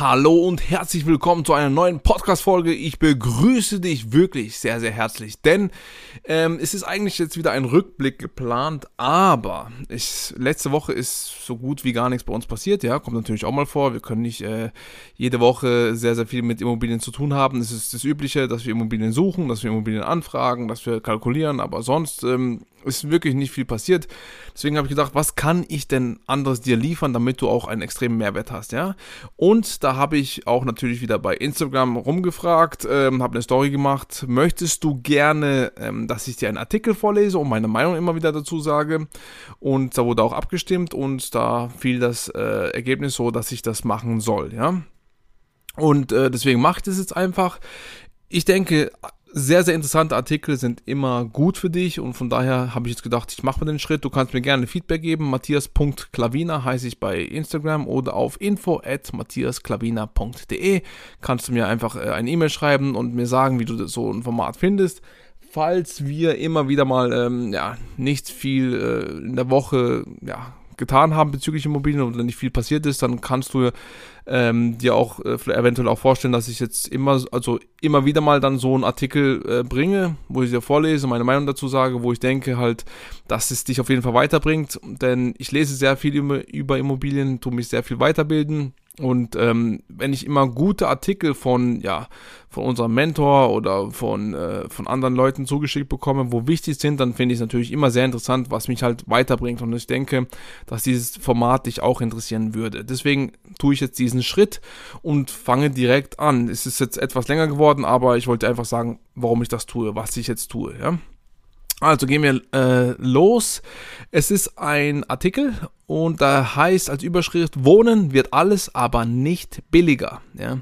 Hallo und herzlich willkommen zu einer neuen Podcast-Folge. Ich begrüße dich wirklich sehr, sehr herzlich, denn ähm, es ist eigentlich jetzt wieder ein Rückblick geplant, aber ich, letzte Woche ist so gut wie gar nichts bei uns passiert. Ja, kommt natürlich auch mal vor. Wir können nicht äh, jede Woche sehr, sehr viel mit Immobilien zu tun haben. Es ist das Übliche, dass wir Immobilien suchen, dass wir Immobilien anfragen, dass wir kalkulieren, aber sonst ähm, ist wirklich nicht viel passiert. Deswegen habe ich gedacht, was kann ich denn anderes dir liefern, damit du auch einen extremen Mehrwert hast, ja? Und da habe ich auch natürlich wieder bei Instagram rumgefragt, ähm, habe eine Story gemacht. Möchtest du gerne, ähm, dass ich dir einen Artikel vorlese und meine Meinung immer wieder dazu sage? Und da wurde auch abgestimmt und da fiel das äh, Ergebnis so, dass ich das machen soll, ja? Und äh, deswegen mache ich das jetzt einfach. Ich denke, sehr, sehr interessante Artikel sind immer gut für dich und von daher habe ich jetzt gedacht, ich mache mal den Schritt. Du kannst mir gerne Feedback geben. Matthias.klavina heiße ich bei Instagram oder auf info at matthiasklavina.de kannst du mir einfach äh, eine E-Mail schreiben und mir sagen, wie du so ein Format findest. Falls wir immer wieder mal ähm, ja, nicht viel äh, in der Woche ja, getan haben bezüglich Immobilien oder nicht viel passiert ist, dann kannst du ähm, dir auch äh, eventuell auch vorstellen, dass ich jetzt immer, also immer wieder mal dann so einen Artikel äh, bringe, wo ich dir vorlese, meine Meinung dazu sage, wo ich denke halt, dass es dich auf jeden Fall weiterbringt, denn ich lese sehr viel über Immobilien, tu mich sehr viel weiterbilden und ähm, wenn ich immer gute Artikel von, ja, von unserem Mentor oder von, äh, von anderen Leuten zugeschickt bekomme, wo wichtig sind, dann finde ich es natürlich immer sehr interessant, was mich halt weiterbringt. Und ich denke, dass dieses Format dich auch interessieren würde. Deswegen tue ich jetzt diesen Schritt und fange direkt an. Es ist jetzt etwas länger geworden, aber ich wollte einfach sagen, warum ich das tue, was ich jetzt tue, ja. Also gehen wir äh, los. Es ist ein Artikel und da heißt als Überschrift Wohnen wird alles, aber nicht billiger. Ja.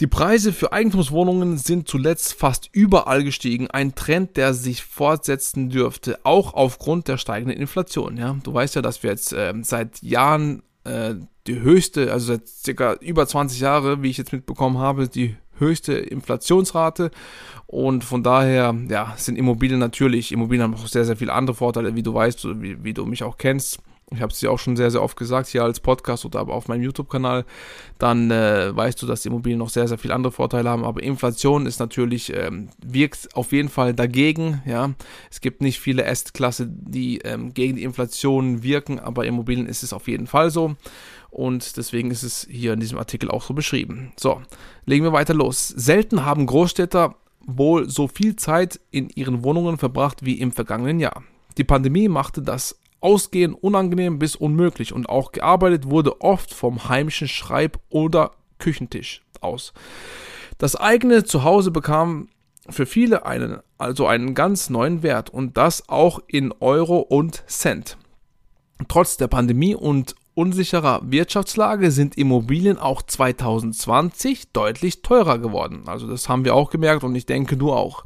Die Preise für Eigentumswohnungen sind zuletzt fast überall gestiegen. Ein Trend, der sich fortsetzen dürfte, auch aufgrund der steigenden Inflation. Ja. Du weißt ja, dass wir jetzt äh, seit Jahren äh, die höchste, also seit circa über 20 Jahre, wie ich jetzt mitbekommen habe, die höchste Inflationsrate und von daher ja, sind Immobilien natürlich, Immobilien haben auch sehr, sehr viele andere Vorteile, wie du weißt, wie, wie du mich auch kennst. Ich habe es dir auch schon sehr, sehr oft gesagt, hier als Podcast oder aber auf meinem YouTube-Kanal. Dann äh, weißt du, dass die Immobilien noch sehr, sehr viele andere Vorteile haben. Aber Inflation ist natürlich, ähm, wirkt auf jeden Fall dagegen. Ja, Es gibt nicht viele Assetklasse, die ähm, gegen die Inflation wirken, aber Immobilien ist es auf jeden Fall so. Und deswegen ist es hier in diesem Artikel auch so beschrieben. So, legen wir weiter los. Selten haben Großstädter wohl so viel Zeit in ihren Wohnungen verbracht wie im vergangenen Jahr. Die Pandemie machte das Ausgehen unangenehm bis unmöglich und auch gearbeitet wurde oft vom heimischen Schreib- oder Küchentisch aus. Das eigene Zuhause bekam für viele einen, also einen ganz neuen Wert und das auch in Euro und Cent. Trotz der Pandemie und unsicherer Wirtschaftslage sind Immobilien auch 2020 deutlich teurer geworden. Also das haben wir auch gemerkt und ich denke du auch.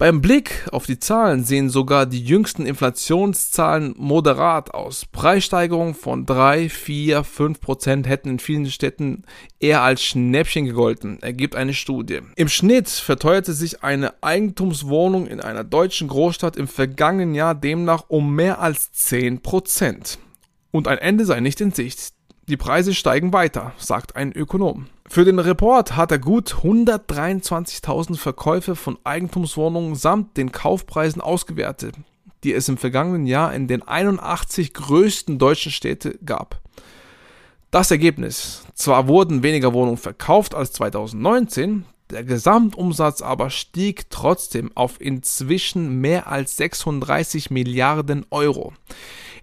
Beim Blick auf die Zahlen sehen sogar die jüngsten Inflationszahlen moderat aus. Preissteigerungen von 3, 4, 5 Prozent hätten in vielen Städten eher als Schnäppchen gegolten, ergibt eine Studie. Im Schnitt verteuerte sich eine Eigentumswohnung in einer deutschen Großstadt im vergangenen Jahr demnach um mehr als 10 Prozent. Und ein Ende sei nicht in Sicht. Die Preise steigen weiter, sagt ein Ökonom. Für den Report hat er gut 123.000 Verkäufe von Eigentumswohnungen samt den Kaufpreisen ausgewertet, die es im vergangenen Jahr in den 81 größten deutschen Städten gab. Das Ergebnis, zwar wurden weniger Wohnungen verkauft als 2019, der Gesamtumsatz aber stieg trotzdem auf inzwischen mehr als 36 Milliarden Euro.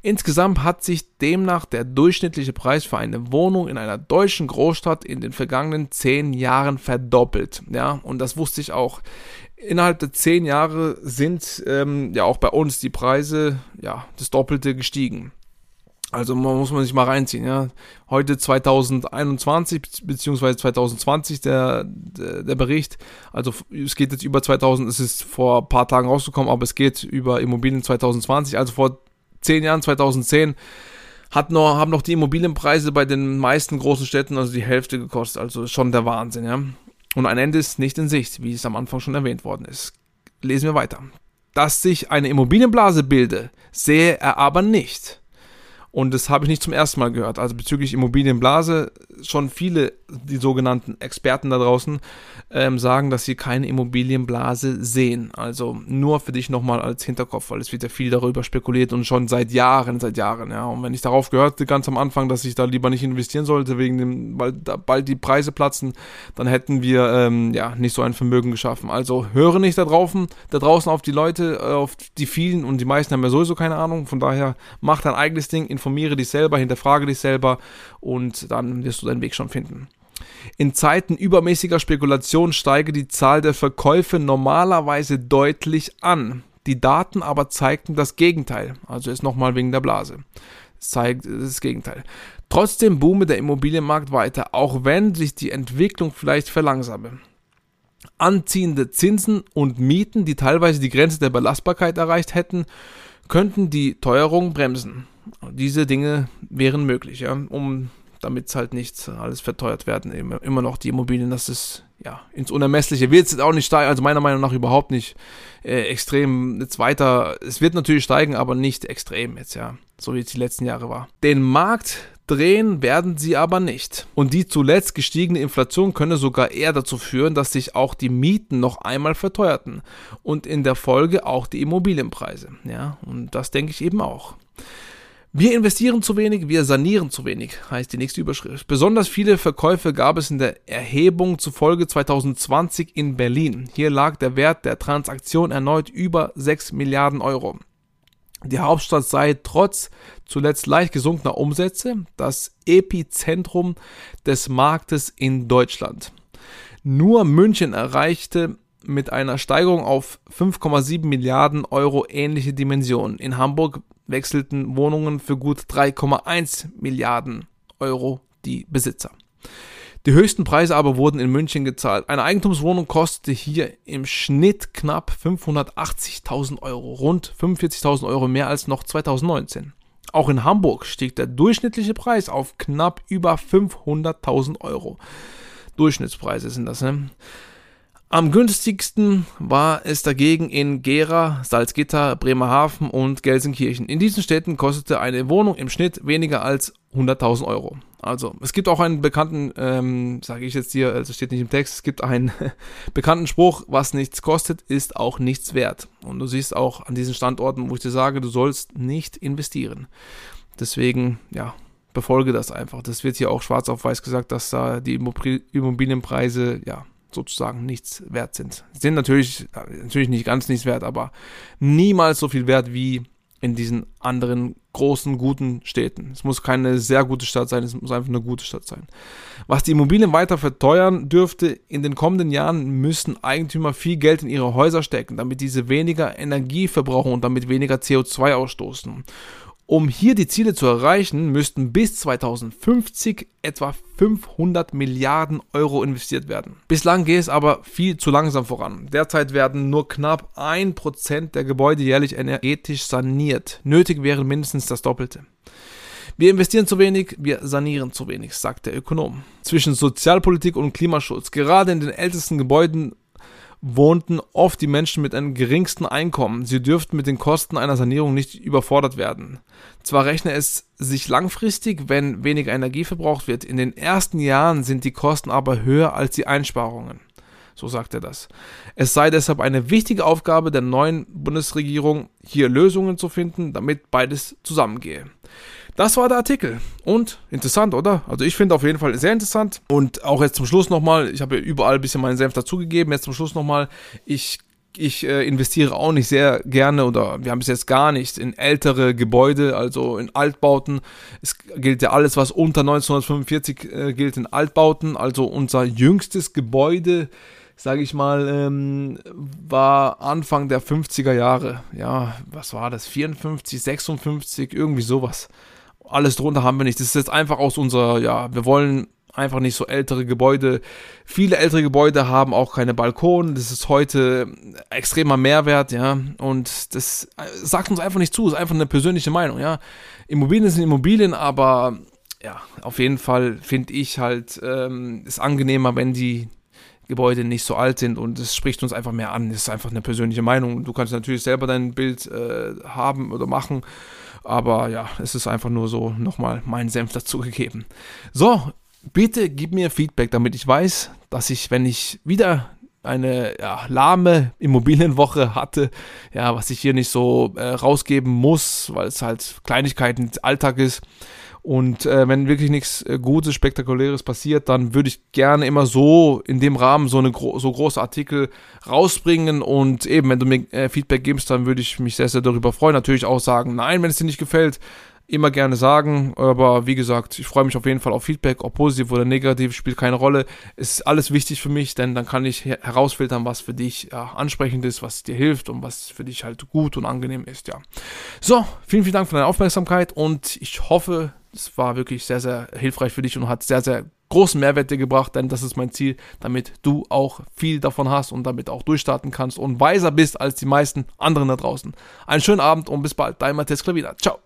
Insgesamt hat sich demnach der durchschnittliche Preis für eine Wohnung in einer deutschen Großstadt in den vergangenen zehn Jahren verdoppelt. Ja, und das wusste ich auch. Innerhalb der zehn Jahre sind ähm, ja auch bei uns die Preise ja das Doppelte gestiegen. Also man muss man sich mal reinziehen, ja. Heute 2021 beziehungsweise 2020 der, der, der Bericht. Also es geht jetzt über 2000, es ist vor ein paar Tagen rausgekommen, aber es geht über Immobilien 2020. Also vor zehn Jahren, 2010, hat noch, haben noch die Immobilienpreise bei den meisten großen Städten also die Hälfte gekostet. Also schon der Wahnsinn, ja. Und ein Ende ist nicht in Sicht, wie es am Anfang schon erwähnt worden ist. Lesen wir weiter. Dass sich eine Immobilienblase bilde, sehe er aber nicht. Und das habe ich nicht zum ersten Mal gehört. Also bezüglich Immobilienblase, schon viele, die sogenannten Experten da draußen, ähm, sagen, dass sie keine Immobilienblase sehen. Also nur für dich nochmal als Hinterkopf, weil es wird ja viel darüber spekuliert und schon seit Jahren, seit Jahren. Ja. Und wenn ich darauf gehörte, ganz am Anfang, dass ich da lieber nicht investieren sollte, wegen dem, weil da bald die Preise platzen, dann hätten wir ähm, ja nicht so ein Vermögen geschaffen. Also höre nicht da draußen, da draußen auf die Leute, äh, auf die vielen und die meisten haben ja sowieso keine Ahnung. Von daher mach dein eigenes Ding, informiere dich selber, hinterfrage dich selber und dann wirst du deinen Weg schon finden. In Zeiten übermäßiger Spekulation steige die Zahl der Verkäufe normalerweise deutlich an. Die Daten aber zeigten das Gegenteil. Also ist nochmal wegen der Blase. Es zeigt das Gegenteil. Trotzdem boome der Immobilienmarkt weiter, auch wenn sich die Entwicklung vielleicht verlangsame. Anziehende Zinsen und Mieten, die teilweise die Grenze der Belastbarkeit erreicht hätten, könnten die Teuerung bremsen. Diese Dinge wären möglich, ja, um damit es halt nicht alles verteuert werden. Immer, immer noch die Immobilien, das ist ja ins Unermessliche. Wird es auch nicht steigen, also meiner Meinung nach überhaupt nicht äh, extrem jetzt weiter. Es wird natürlich steigen, aber nicht extrem jetzt, ja, so wie es die letzten Jahre war. Den Markt drehen werden sie aber nicht. Und die zuletzt gestiegene Inflation könne sogar eher dazu führen, dass sich auch die Mieten noch einmal verteuerten und in der Folge auch die Immobilienpreise. Ja, und das denke ich eben auch. Wir investieren zu wenig, wir sanieren zu wenig, heißt die nächste Überschrift. Besonders viele Verkäufe gab es in der Erhebung zufolge 2020 in Berlin. Hier lag der Wert der Transaktion erneut über 6 Milliarden Euro. Die Hauptstadt sei trotz zuletzt leicht gesunkener Umsätze das Epizentrum des Marktes in Deutschland. Nur München erreichte mit einer Steigerung auf 5,7 Milliarden Euro ähnliche Dimensionen. In Hamburg wechselten Wohnungen für gut 3,1 Milliarden Euro die Besitzer. Die höchsten Preise aber wurden in München gezahlt. Eine Eigentumswohnung kostete hier im Schnitt knapp 580.000 Euro, rund 45.000 Euro mehr als noch 2019. Auch in Hamburg stieg der durchschnittliche Preis auf knapp über 500.000 Euro. Durchschnittspreise sind das, ne? Am günstigsten war es dagegen in Gera, Salzgitter, Bremerhaven und Gelsenkirchen. In diesen Städten kostete eine Wohnung im Schnitt weniger als 100.000 Euro. Also es gibt auch einen bekannten, ähm, sage ich jetzt hier, also steht nicht im Text, es gibt einen bekannten Spruch, was nichts kostet, ist auch nichts wert. Und du siehst auch an diesen Standorten, wo ich dir sage, du sollst nicht investieren. Deswegen, ja, befolge das einfach. Das wird hier auch schwarz auf weiß gesagt, dass da die Immobilienpreise, ja, sozusagen nichts wert sind. Sind natürlich, natürlich nicht ganz nichts wert, aber niemals so viel wert wie in diesen anderen großen, guten Städten. Es muss keine sehr gute Stadt sein, es muss einfach eine gute Stadt sein. Was die Immobilien weiter verteuern dürfte, in den kommenden Jahren müssen Eigentümer viel Geld in ihre Häuser stecken, damit diese weniger Energie verbrauchen und damit weniger CO2 ausstoßen. Um hier die Ziele zu erreichen, müssten bis 2050 etwa 500 Milliarden Euro investiert werden. Bislang geht es aber viel zu langsam voran. Derzeit werden nur knapp 1% der Gebäude jährlich energetisch saniert. Nötig wäre mindestens das Doppelte. Wir investieren zu wenig, wir sanieren zu wenig, sagt der Ökonom. Zwischen Sozialpolitik und Klimaschutz, gerade in den ältesten Gebäuden wohnten oft die Menschen mit einem geringsten Einkommen. Sie dürften mit den Kosten einer Sanierung nicht überfordert werden. Zwar rechne es sich langfristig, wenn weniger Energie verbraucht wird, in den ersten Jahren sind die Kosten aber höher als die Einsparungen. So sagt er das. Es sei deshalb eine wichtige Aufgabe der neuen Bundesregierung, hier Lösungen zu finden, damit beides zusammengehe. Das war der Artikel. Und interessant, oder? Also ich finde auf jeden Fall sehr interessant. Und auch jetzt zum Schluss nochmal, ich habe ja überall ein bisschen meinen Senf dazugegeben. Jetzt zum Schluss nochmal, ich ich äh, investiere auch nicht sehr gerne oder wir haben es jetzt gar nicht in ältere Gebäude, also in Altbauten. Es gilt ja alles, was unter 1945 äh, gilt in Altbauten. Also unser jüngstes Gebäude sage ich mal, ähm, war Anfang der 50er Jahre. Ja, was war das? 54, 56, irgendwie sowas. Alles drunter haben wir nicht. Das ist jetzt einfach aus unserer, ja, wir wollen einfach nicht so ältere Gebäude. Viele ältere Gebäude haben auch keine Balkone. Das ist heute extremer Mehrwert, ja. Und das sagt uns einfach nicht zu. Das ist einfach eine persönliche Meinung, ja. Immobilien sind Immobilien, aber ja, auf jeden Fall finde ich halt, ähm, ist angenehmer, wenn die Gebäude nicht so alt sind und es spricht uns einfach mehr an. Das ist einfach eine persönliche Meinung. Du kannst natürlich selber dein Bild äh, haben oder machen, aber ja, es ist einfach nur so nochmal mein Senf dazugegeben. So, bitte gib mir Feedback, damit ich weiß, dass ich, wenn ich wieder eine ja, lahme Immobilienwoche hatte, ja, was ich hier nicht so äh, rausgeben muss, weil es halt Kleinigkeiten Alltag ist, und äh, wenn wirklich nichts äh, Gutes, Spektakuläres passiert, dann würde ich gerne immer so in dem Rahmen so eine gro so große Artikel rausbringen. Und eben, wenn du mir äh, Feedback gibst, dann würde ich mich sehr, sehr darüber freuen. Natürlich auch sagen, nein, wenn es dir nicht gefällt, immer gerne sagen. Aber wie gesagt, ich freue mich auf jeden Fall auf Feedback, ob positiv oder negativ, spielt keine Rolle. Ist alles wichtig für mich, denn dann kann ich herausfiltern, was für dich ja, ansprechend ist, was dir hilft und was für dich halt gut und angenehm ist, ja. So, vielen, vielen Dank für deine Aufmerksamkeit und ich hoffe, es war wirklich sehr, sehr hilfreich für dich und hat sehr, sehr großen Mehrwert dir gebracht, denn das ist mein Ziel, damit du auch viel davon hast und damit auch durchstarten kannst und weiser bist als die meisten anderen da draußen. Einen schönen Abend und bis bald, dein Matthias Klavina. Ciao.